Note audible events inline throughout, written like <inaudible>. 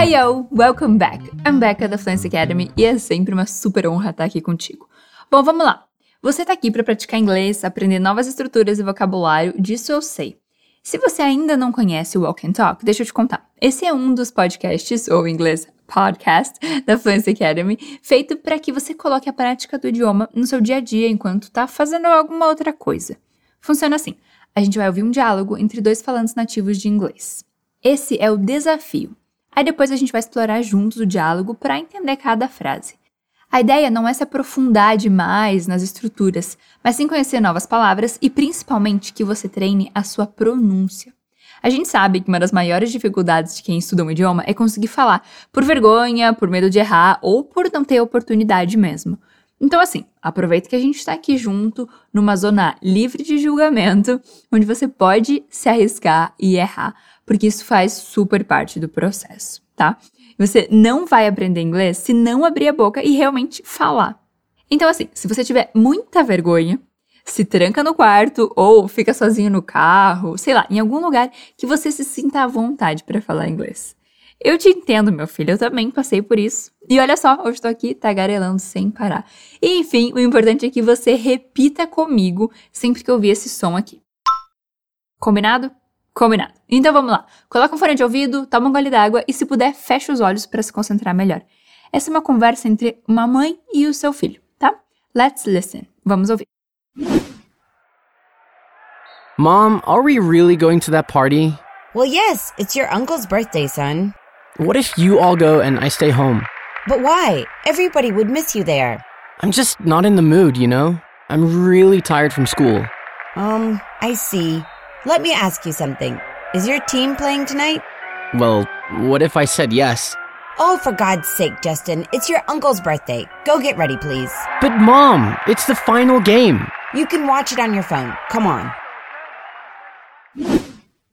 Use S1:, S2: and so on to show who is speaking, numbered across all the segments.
S1: Hey yo, welcome back. I'm Becca da Fluency Academy e é sempre uma super honra estar aqui contigo. Bom, vamos lá. Você está aqui para praticar inglês, aprender novas estruturas e vocabulário, disso eu sei. Se você ainda não conhece o Walk and Talk, deixa eu te contar. Esse é um dos podcasts, ou em inglês, podcast, da Fluency Academy, feito para que você coloque a prática do idioma no seu dia a dia enquanto está fazendo alguma outra coisa. Funciona assim: a gente vai ouvir um diálogo entre dois falantes nativos de inglês. Esse é o desafio. Aí depois a gente vai explorar juntos o diálogo para entender cada frase. A ideia não é se aprofundar demais nas estruturas, mas sim conhecer novas palavras e principalmente que você treine a sua pronúncia. A gente sabe que uma das maiores dificuldades de quem estuda um idioma é conseguir falar, por vergonha, por medo de errar ou por não ter oportunidade mesmo. Então, assim, aproveita que a gente está aqui junto, numa zona livre de julgamento, onde você pode se arriscar e errar, porque isso faz super parte do processo, tá? Você não vai aprender inglês se não abrir a boca e realmente falar. Então, assim, se você tiver muita vergonha, se tranca no quarto ou fica sozinho no carro, sei lá, em algum lugar que você se sinta à vontade para falar inglês. Eu te entendo, meu filho, eu também passei por isso. E olha só, hoje estou aqui tagarelando sem parar. E, enfim, o importante é que você repita comigo sempre que eu ouvir esse som aqui. Combinado? Combinado. Então vamos lá. Coloca um fone de ouvido, toma um gole d'água e, se puder, fecha os olhos para se concentrar melhor. Essa é uma conversa entre uma mãe e o seu filho, tá? Let's listen. Vamos ouvir.
S2: Mom, are we really going to that party?
S3: Well, yes, it's your uncle's birthday, son.
S2: What if you all go and I stay home?
S3: But why? Everybody would miss you there.
S2: I'm just not in the mood, you know? I'm really tired from school.
S3: Um, I see. Let me ask you something. Is your team playing tonight?
S2: Well, what if I said yes?
S3: Oh, for God's sake, Justin, it's your uncle's birthday. Go get ready, please.
S2: But mom, it's the final game.
S3: You can watch it on your phone. Come on.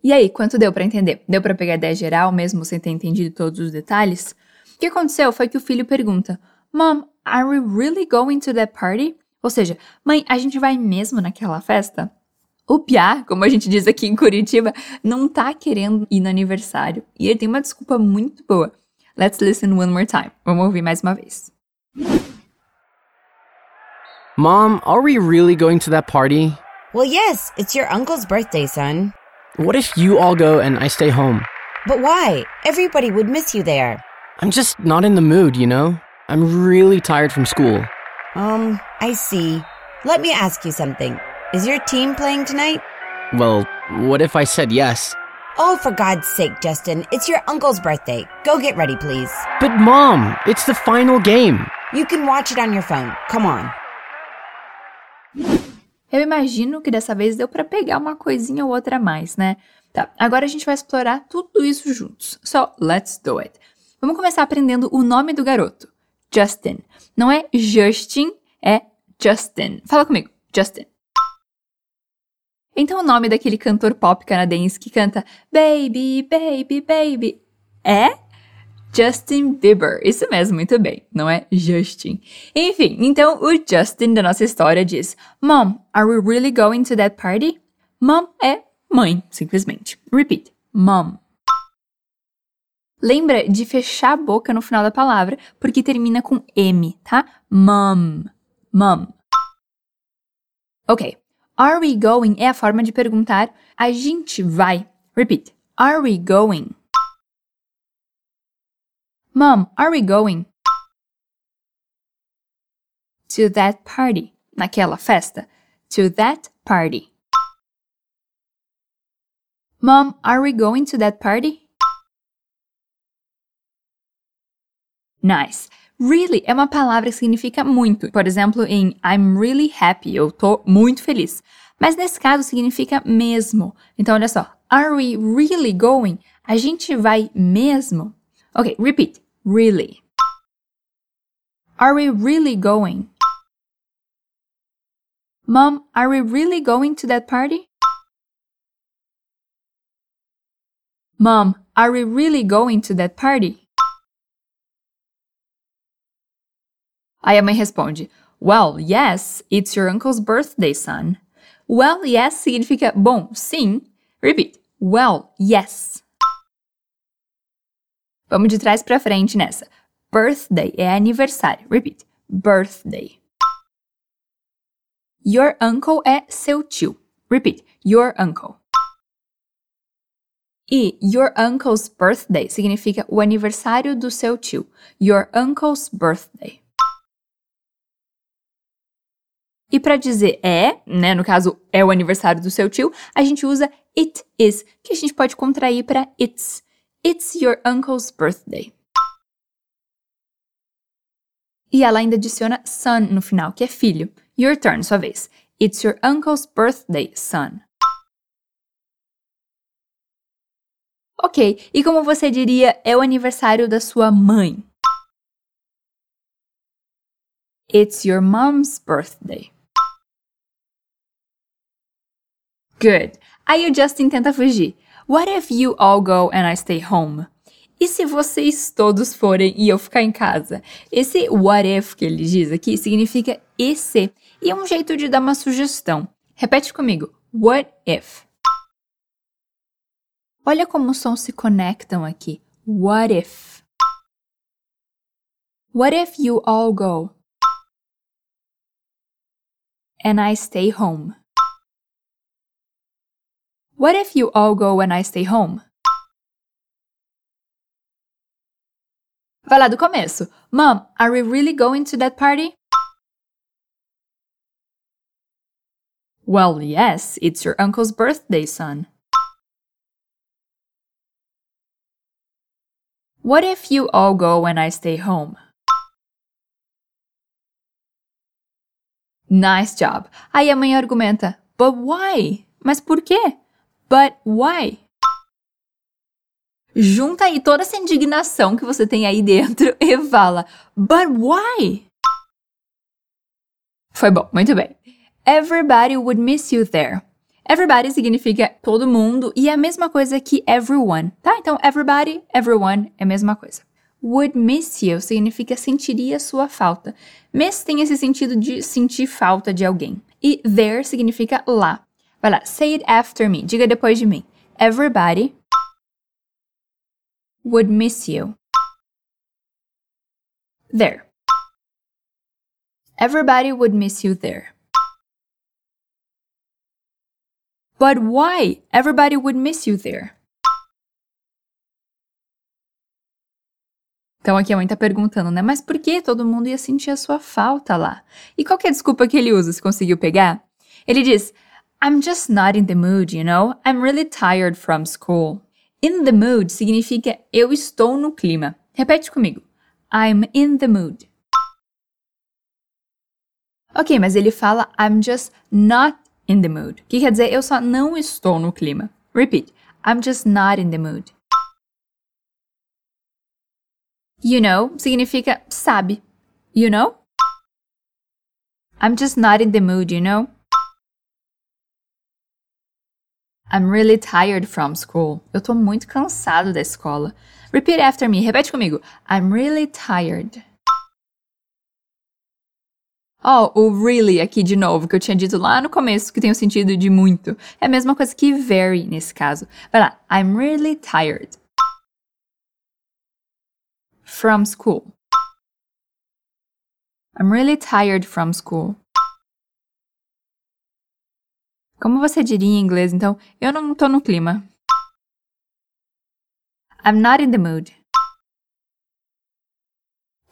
S1: E aí, quanto deu para entender? Deu para pegar a ideia geral, mesmo sem ter entendido todos os detalhes? O que aconteceu foi que o filho pergunta: Mom, are we really going to that party? Ou seja, mãe, a gente vai mesmo naquela festa? O Piá, como a gente diz aqui em Curitiba, não tá querendo ir no aniversário. E ele tem uma desculpa muito boa. Let's listen one more time. Vamos ouvir mais uma vez.
S2: Mom, are we really going to that party?
S3: Well, yes, it's your uncle's birthday, son.
S2: What if you all go and I stay home?
S3: But why? Everybody would miss you there.
S2: I'm just not in the mood, you know? I'm really tired from school.
S3: Um, I see. Let me ask you something. Is your team playing tonight?
S2: Well, what if I said yes?
S3: Oh, for God's sake, Justin, it's your uncle's birthday. Go get ready, please.
S2: But mom, it's the final game.
S3: You can watch it on your phone. Come on.
S1: Eu imagino que dessa vez deu para pegar uma coisinha ou outra a mais, né? Tá, agora a gente vai explorar tudo isso juntos. So, let's do it. Vamos começar aprendendo o nome do garoto. Justin. Não é Justin, é Justin. Fala comigo. Justin. Então o nome daquele cantor pop canadense que canta Baby, Baby, Baby é Justin Bieber. Isso mesmo, muito bem, não é Justin. Enfim, então o Justin da nossa história diz: Mom, are we really going to that party? Mom é mãe, simplesmente. Repeat: Mom. Lembra de fechar a boca no final da palavra, porque termina com M, tá? Mom. Mom. Ok. Are we going é a forma de perguntar a gente vai. Repeat. Are we going? Mom, are we going? To that party. Naquela festa. To that party. Mom, are we going to that party? Nice. Really é uma palavra que significa muito. Por exemplo, em I'm really happy, eu tô muito feliz. Mas nesse caso significa mesmo. Então, olha só. Are we really going? A gente vai mesmo? Ok, repeat. Really. Are we really going? Mom, are we really going to that party? Mom, are we really going to that party? Aí a mãe responde: Well, yes, it's your uncle's birthday, son. Well, yes significa bom, sim. Repeat. Well, yes. Vamos de trás para frente nessa. Birthday é aniversário. Repeat. Birthday. Your uncle é seu tio. Repeat. Your uncle. E your uncle's birthday significa o aniversário do seu tio. Your uncle's birthday. E para dizer é, né, no caso é o aniversário do seu tio, a gente usa it is, que a gente pode contrair para it's. It's your uncle's birthday. E ela ainda adiciona son no final, que é filho. Your turn, sua vez. It's your uncle's birthday, son. Ok, e como você diria, é o aniversário da sua mãe? It's your mom's birthday. Good. Aí o Justin tenta fugir. What if you all go and I stay home? E se vocês todos forem e eu ficar em casa? Esse what if que ele diz aqui significa e se, e é um jeito de dar uma sugestão. Repete comigo. What if? Olha como os sons se conectam aqui. What if? What if you all go? And I stay home. What if you all go and I stay home? Vai lá do começo. Mom, are we really going to that party? Well, yes, it's your uncle's birthday, son. What if you all go and I stay home? Nice job. Aí a mãe argumenta, but why? Mas por quê? But why? Junta aí toda essa indignação que você tem aí dentro <laughs> e fala, but why? Foi bom, muito bem. Everybody would miss you there. Everybody significa todo mundo e é a mesma coisa que everyone, tá? Então, everybody, everyone é a mesma coisa. Would miss you significa sentiria sua falta. Miss tem esse sentido de sentir falta de alguém. E there significa lá. Vai lá, say it after me. Diga depois de mim. Everybody would miss you. There. Everybody would miss you there. But why? Everybody would miss you there. Então aqui a mãe tá perguntando, né? Mas por que todo mundo ia sentir a sua falta lá? E qual é a desculpa que ele usa? Se conseguiu pegar? Ele diz: I'm just not in the mood, you know? I'm really tired from school. In the mood significa eu estou no clima. Repete comigo. I'm in the mood. Ok, mas ele fala I'm just not in the mood. Que quer dizer eu só não estou no clima. Repeat. I'm just not in the mood. You know significa sabe. You know? I'm just not in the mood, you know? I'm really tired from school. Eu tô muito cansado da escola. Repeat after me. Repete comigo. I'm really tired. Oh, o really aqui de novo, que eu tinha dito lá no começo, que tem o sentido de muito. É a mesma coisa que very nesse caso. Vai lá. I'm really tired. From school. I'm really tired from school. Como você diria em inglês, então? Eu não tô no clima. I'm not in the mood.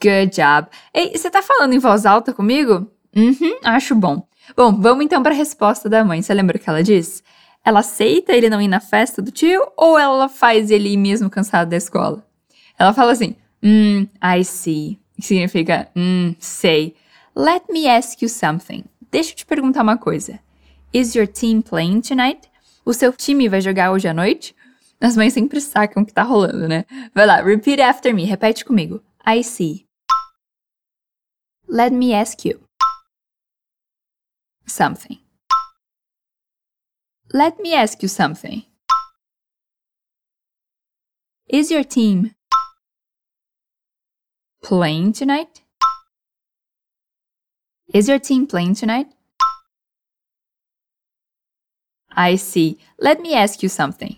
S1: Good job. Ei, você tá falando em voz alta comigo? Uhum, acho bom. Bom, vamos então para a resposta da mãe. Você lembra o que ela diz? Ela aceita ele não ir na festa do tio ou ela faz ele ir mesmo cansado da escola? Ela fala assim: Hum, I see. Que significa, hum, sei. Let me ask you something. Deixa eu te perguntar uma coisa. Is your team playing tonight? O seu time vai jogar hoje à noite? As mães sempre sacam o que tá rolando, né? Vai lá, repeat after me, repete comigo. I see. Let me ask you something. Let me ask you something. Is your team playing tonight? Is your team playing tonight? I see. Let me ask you something.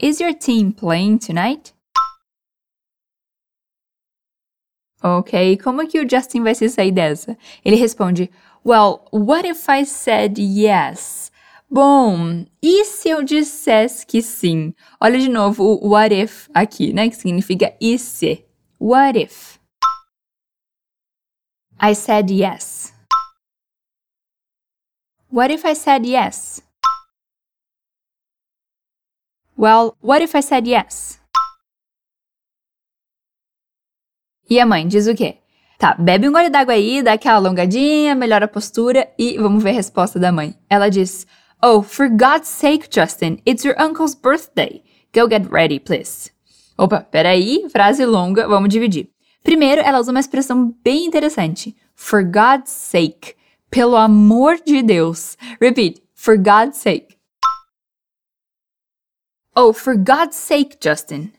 S1: is your team playing tonight? Ok, como que o Justin vai se sair dessa? Ele responde, Well, what if I said yes? Bom, e se eu dissesse que sim? Olha de novo o what if aqui, né? Que significa e se. What if? I said yes. What if I said yes? Well, what if I said yes? E a mãe diz o quê? Tá, bebe um gole d'água aí, dá aquela alongadinha, melhora a postura e vamos ver a resposta da mãe. Ela diz: Oh, for God's sake, Justin, it's your uncle's birthday. Go get ready, please. Opa, peraí, frase longa, vamos dividir. Primeiro, ela usa uma expressão bem interessante. For God's sake. Pelo amor de Deus. Repeat. For God's sake. Oh, for God's sake, Justin.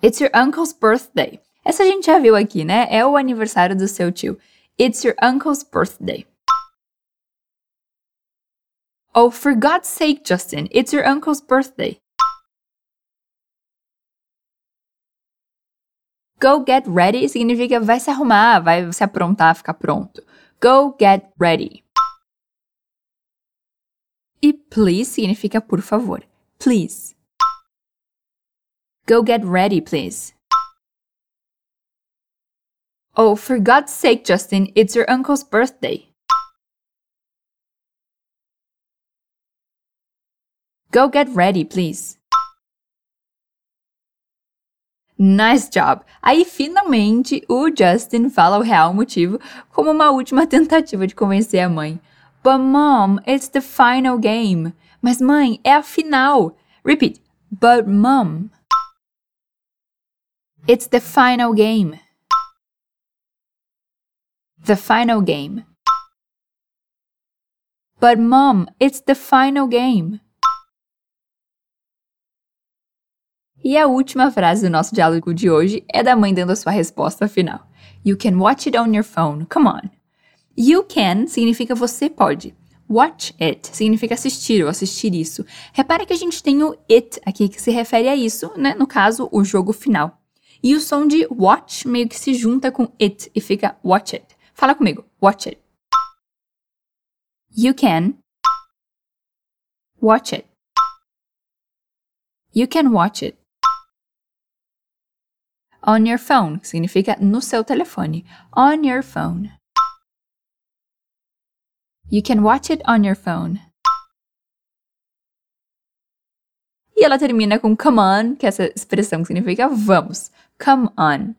S1: It's your uncle's birthday. Essa a gente já viu aqui, né? É o aniversário do seu tio. It's your uncle's birthday. Oh, for God's sake, Justin, it's your uncle's birthday. Go get ready significa vai se arrumar, vai se aprontar, ficar pronto. Go get ready. E please significa por favor. Please. Go get ready, please. Oh, for God's sake, Justin, it's your uncle's birthday. Go get ready, please. Nice job! Aí finalmente o Justin fala o real motivo como uma última tentativa de convencer a mãe. But mom, it's the final game. Mas mãe, é a final. Repeat. But mom. It's the final game. The final game. But mom, it's the final game. E a última frase do nosso diálogo de hoje é da mãe dando a sua resposta final. You can watch it on your phone. Come on. You can significa você pode. Watch it significa assistir ou assistir isso. Repare que a gente tem o it aqui que se refere a isso, né? No caso, o jogo final. E o som de watch meio que se junta com it e fica watch it. Fala comigo. Watch it. You can watch it. You can watch it. On your phone, que significa no seu telefone. On your phone. You can watch it on your phone. E ela termina com come on, que é essa expressão que significa vamos. Come on.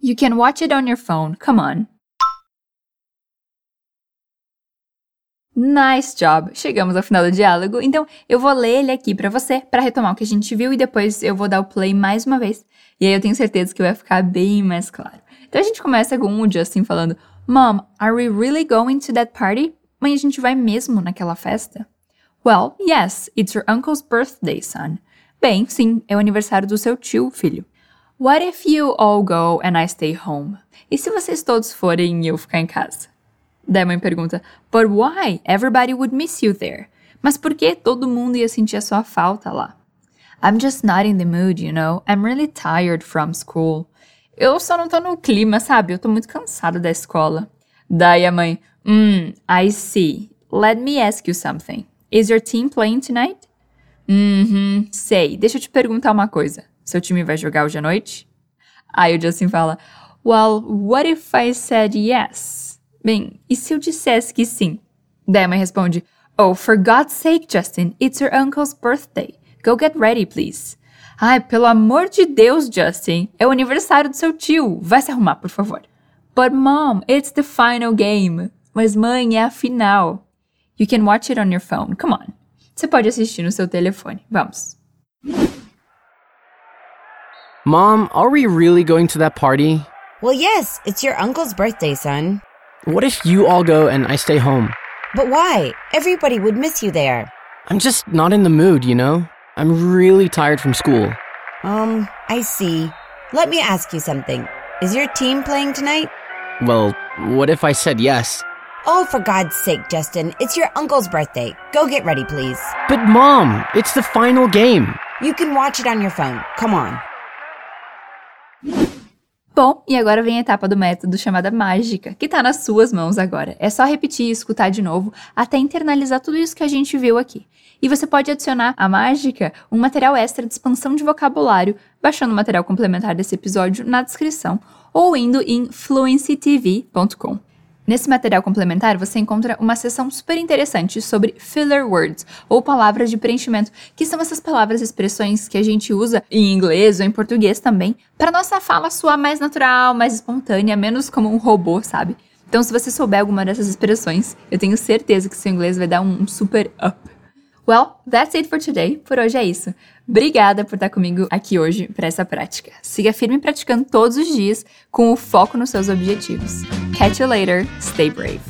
S1: You can watch it on your phone. Come on. Nice job! Chegamos ao final do diálogo, então eu vou ler ele aqui para você, para retomar o que a gente viu e depois eu vou dar o play mais uma vez. E aí eu tenho certeza que vai ficar bem mais claro. Então a gente começa com o Justin falando: Mom, are we really going to that party? Mãe, a gente vai mesmo naquela festa? Well, yes, it's your uncle's birthday, son. Bem, sim, é o aniversário do seu tio, filho. What if you all go and I stay home? E se vocês todos forem e eu ficar em casa? Daí a mãe pergunta: But why? Everybody would miss you there. Mas por que todo mundo ia sentir a sua falta lá? I'm just not in the mood, you know. I'm really tired from school. Eu só não tô no clima, sabe? Eu tô muito cansado da escola. Daí a mãe: Hmm, I see. Let me ask you something. Is your team playing tonight? Uhum, sei. Deixa eu te perguntar uma coisa. Seu time vai jogar hoje à noite? Aí o Justin fala: Well, what if I said yes? Bem, e se eu dissesse que sim? Daí a mãe responde: Oh, for God's sake, Justin, it's your uncle's birthday. Go get ready, please. Ai, pelo amor de Deus, Justin, é o aniversário do seu tio. Vai se arrumar, por favor. But mom, it's the final game. Mas mãe, é a final. You can watch it on your phone. Come on. Você pode assistir no seu telefone. Vamos.
S2: Mom, are we really going to that party?
S3: Well, yes, it's your uncle's birthday, son.
S2: What if you all go and I stay home?
S3: But why? Everybody would miss you there.
S2: I'm just not in the mood, you know? I'm really tired from school.
S3: Um, I see. Let me ask you something. Is your team playing tonight?
S2: Well, what if I said yes?
S3: Oh, for God's sake, Justin, it's your uncle's birthday. Go get ready, please.
S2: But mom, it's the final game.
S3: You can watch it on your phone. Come on.
S1: Bom, e agora vem a etapa do método chamada mágica, que tá nas suas mãos agora. É só repetir e escutar de novo até internalizar tudo isso que a gente viu aqui. E você pode adicionar à mágica um material extra de expansão de vocabulário, baixando o material complementar desse episódio na descrição ou indo em fluencytv.com. Nesse material complementar, você encontra uma seção super interessante sobre filler words, ou palavras de preenchimento, que são essas palavras e expressões que a gente usa em inglês ou em português também, para nossa fala soar mais natural, mais espontânea, menos como um robô, sabe? Então, se você souber alguma dessas expressões, eu tenho certeza que seu inglês vai dar um super up. Well, that's it for today. Por hoje é isso. Obrigada por estar comigo aqui hoje para essa prática. Siga firme praticando todos os dias com o foco nos seus objetivos. Catch you later. Stay brave.